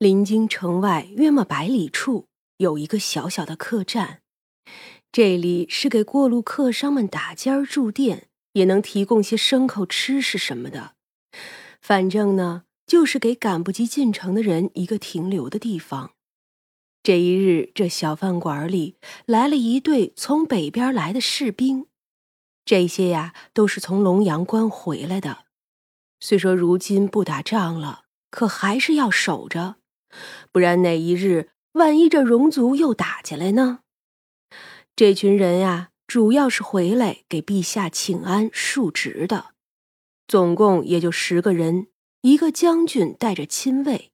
临京城外约莫百里处有一个小小的客栈，这里是给过路客商们打尖儿住店，也能提供些牲口吃食什么的。反正呢，就是给赶不及进城的人一个停留的地方。这一日，这小饭馆里来了一队从北边来的士兵，这些呀都是从龙阳关回来的。虽说如今不打仗了，可还是要守着，不然哪一日万一这戎族又打进来呢？这群人呀，主要是回来给陛下请安述职的，总共也就十个人，一个将军带着亲卫。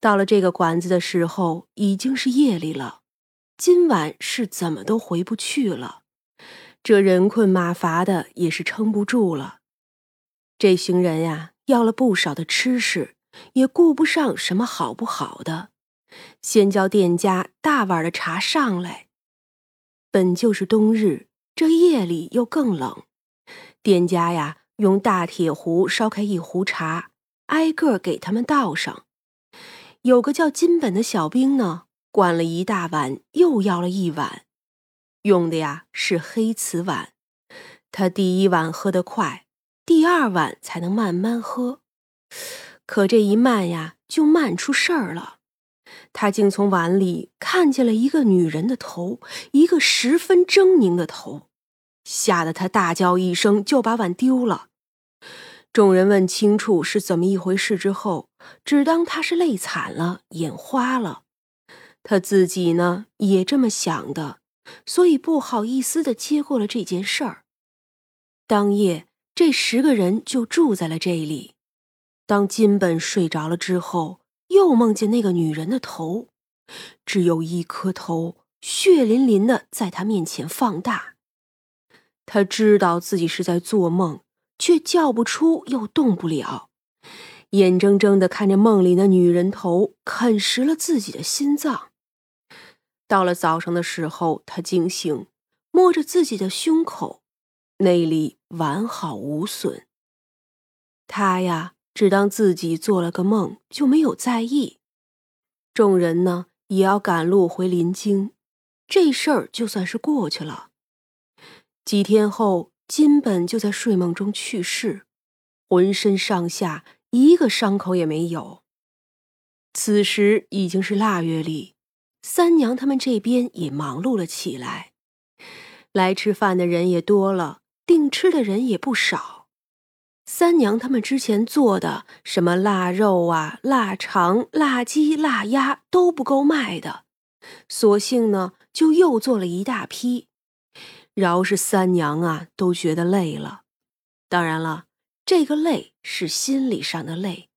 到了这个馆子的时候，已经是夜里了。今晚是怎么都回不去了，这人困马乏的也是撑不住了。这行人呀，要了不少的吃食，也顾不上什么好不好的，先叫店家大碗的茶上来。本就是冬日，这夜里又更冷，店家呀，用大铁壶烧开一壶茶，挨个给他们倒上。有个叫金本的小兵呢，灌了一大碗，又要了一碗，用的呀是黑瓷碗。他第一碗喝得快，第二碗才能慢慢喝。可这一慢呀，就慢出事儿了。他竟从碗里看见了一个女人的头，一个十分狰狞的头，吓得他大叫一声，就把碗丢了。众人问清楚是怎么一回事之后，只当他是累惨了，眼花了。他自己呢也这么想的，所以不好意思的接过了这件事儿。当夜，这十个人就住在了这里。当金本睡着了之后，又梦见那个女人的头，只有一颗头，血淋淋的在他面前放大。他知道自己是在做梦。却叫不出，又动不了，眼睁睁的看着梦里的女人头啃食了自己的心脏。到了早上的时候，他惊醒，摸着自己的胸口，内里完好无损。他呀，只当自己做了个梦，就没有在意。众人呢，也要赶路回临京，这事儿就算是过去了。几天后。金本就在睡梦中去世，浑身上下一个伤口也没有。此时已经是腊月里，三娘他们这边也忙碌了起来，来吃饭的人也多了，订吃的人也不少。三娘他们之前做的什么腊肉啊、腊肠、腊鸡、腊鸭都不够卖的，索性呢就又做了一大批。饶是三娘啊，都觉得累了。当然了，这个累是心理上的累。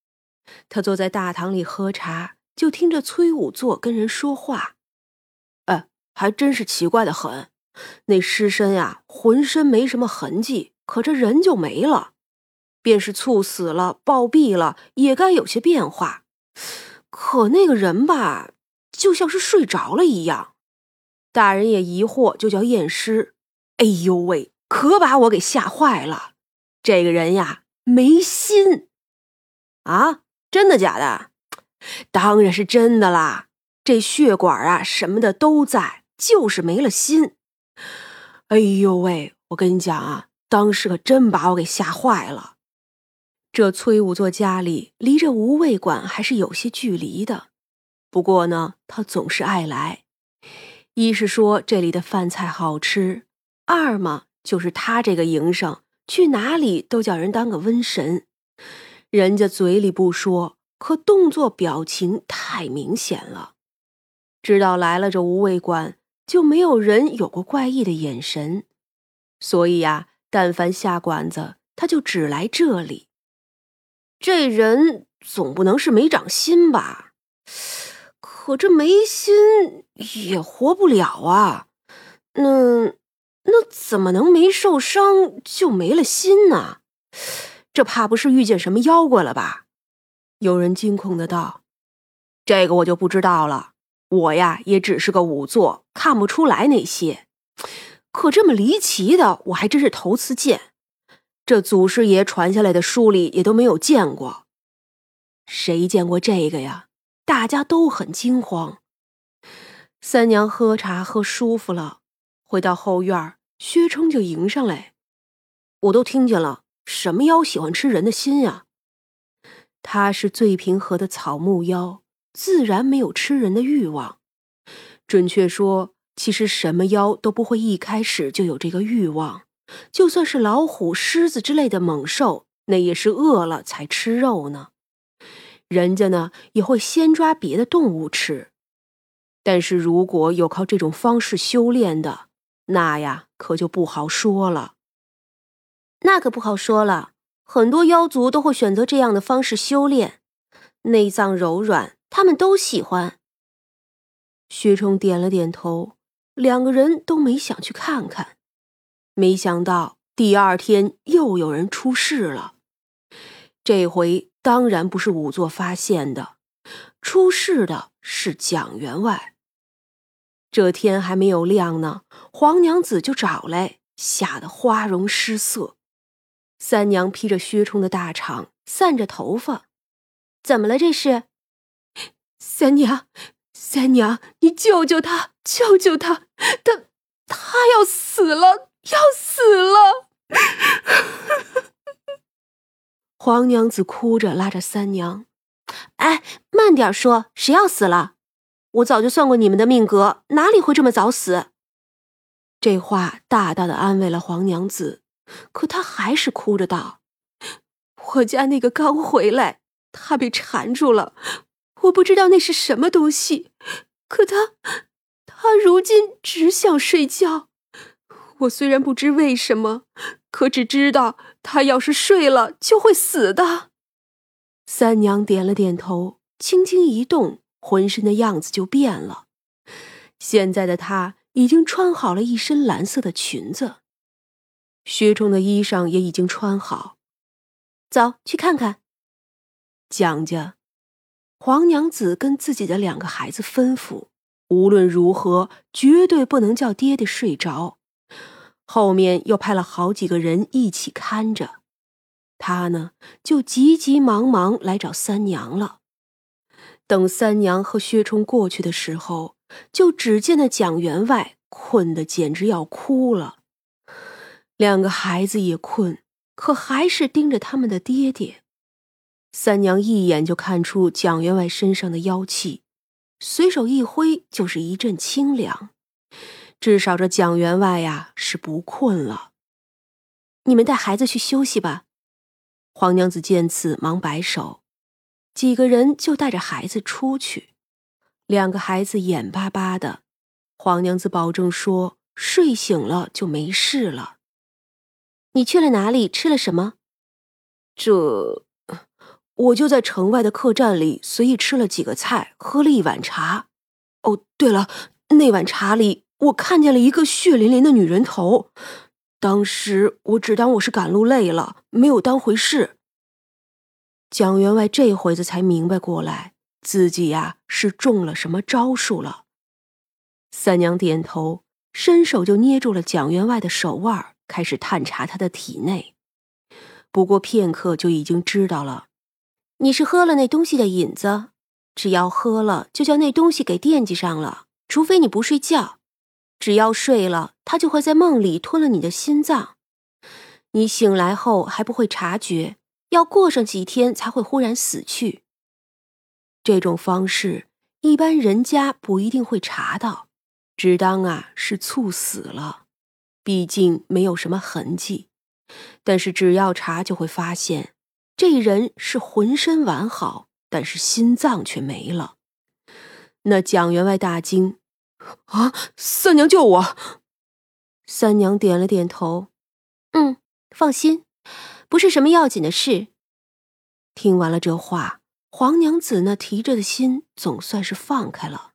他坐在大堂里喝茶，就听着崔武作跟人说话。哎，还真是奇怪的很。那尸身呀，浑身没什么痕迹，可这人就没了。便是猝死了、暴毙了，也该有些变化。可那个人吧，就像是睡着了一样。大人也疑惑，就叫验尸。哎呦喂，可把我给吓坏了！这个人呀，没心啊！真的假的？当然是真的啦！这血管啊什么的都在，就是没了心。哎呦喂，我跟你讲啊，当时可真把我给吓坏了。这崔武作家里离这无味馆还是有些距离的，不过呢，他总是爱来。一是说这里的饭菜好吃。二嘛，就是他这个营生，去哪里都叫人当个瘟神。人家嘴里不说，可动作表情太明显了。知道来了这无畏馆，就没有人有过怪异的眼神。所以呀，但凡下馆子，他就只来这里。这人总不能是没长心吧？可这没心也活不了啊。那。那怎么能没受伤就没了心呢？这怕不是遇见什么妖怪了吧？有人惊恐的道：“这个我就不知道了。我呀，也只是个仵作，看不出来那些。可这么离奇的，我还真是头次见。这祖师爷传下来的书里也都没有见过。谁见过这个呀？大家都很惊慌。三娘喝茶喝舒服了，回到后院，薛冲就迎上来：“我都听见了，什么妖喜欢吃人的心呀？”他是最平和的草木妖，自然没有吃人的欲望。准确说，其实什么妖都不会一开始就有这个欲望。就算是老虎、狮子之类的猛兽，那也是饿了才吃肉呢。人家呢也会先抓别的动物吃。但是如果有靠这种方式修炼的，那呀可就不好说了。那可不好说了，很多妖族都会选择这样的方式修炼，内脏柔软，他们都喜欢。薛冲点了点头，两个人都没想去看看。没想到第二天又有人出事了，这回当然不是仵作发现的，出事的是蒋员外。这天还没有亮呢，黄娘子就找来，吓得花容失色。三娘披着薛冲的大氅，散着头发，怎么了？这是三娘。三娘，你救救他，救救他！他他要死了，要死了！黄娘子哭着拉着三娘：“哎，慢点说，谁要死了？我早就算过你们的命格，哪里会这么早死？”这话大大的安慰了黄娘子，可她还是哭着道：“我家那个刚回来，他被缠住了。”我不知道那是什么东西，可他，他如今只想睡觉。我虽然不知为什么，可只知道他要是睡了就会死的。三娘点了点头，轻轻一动，浑身的样子就变了。现在的她已经穿好了一身蓝色的裙子，薛冲的衣裳也已经穿好，走去看看。蒋家。黄娘子跟自己的两个孩子吩咐：无论如何，绝对不能叫爹爹睡着。后面又派了好几个人一起看着。他呢，就急急忙忙来找三娘了。等三娘和薛冲过去的时候，就只见那蒋员外困得简直要哭了。两个孩子也困，可还是盯着他们的爹爹。三娘一眼就看出蒋员外身上的妖气，随手一挥就是一阵清凉。至少这蒋员外呀是不困了。你们带孩子去休息吧。黄娘子见此，忙摆手，几个人就带着孩子出去。两个孩子眼巴巴的，黄娘子保证说睡醒了就没事了。你去了哪里？吃了什么？这。我就在城外的客栈里随意吃了几个菜，喝了一碗茶。哦，对了，那碗茶里我看见了一个血淋淋的女人头。当时我只当我是赶路累了，没有当回事。蒋员外这会子才明白过来，自己呀是中了什么招数了。三娘点头，伸手就捏住了蒋员外的手腕，开始探查他的体内。不过片刻，就已经知道了。你是喝了那东西的引子，只要喝了，就叫那东西给惦记上了。除非你不睡觉，只要睡了，他就会在梦里吞了你的心脏。你醒来后还不会察觉，要过上几天才会忽然死去。这种方式一般人家不一定会查到，只当啊是猝死了，毕竟没有什么痕迹。但是只要查，就会发现。这人是浑身完好，但是心脏却没了。那蒋员外大惊：“啊，三娘救我！”三娘点了点头：“嗯，放心，不是什么要紧的事。”听完了这话，黄娘子那提着的心总算是放开了。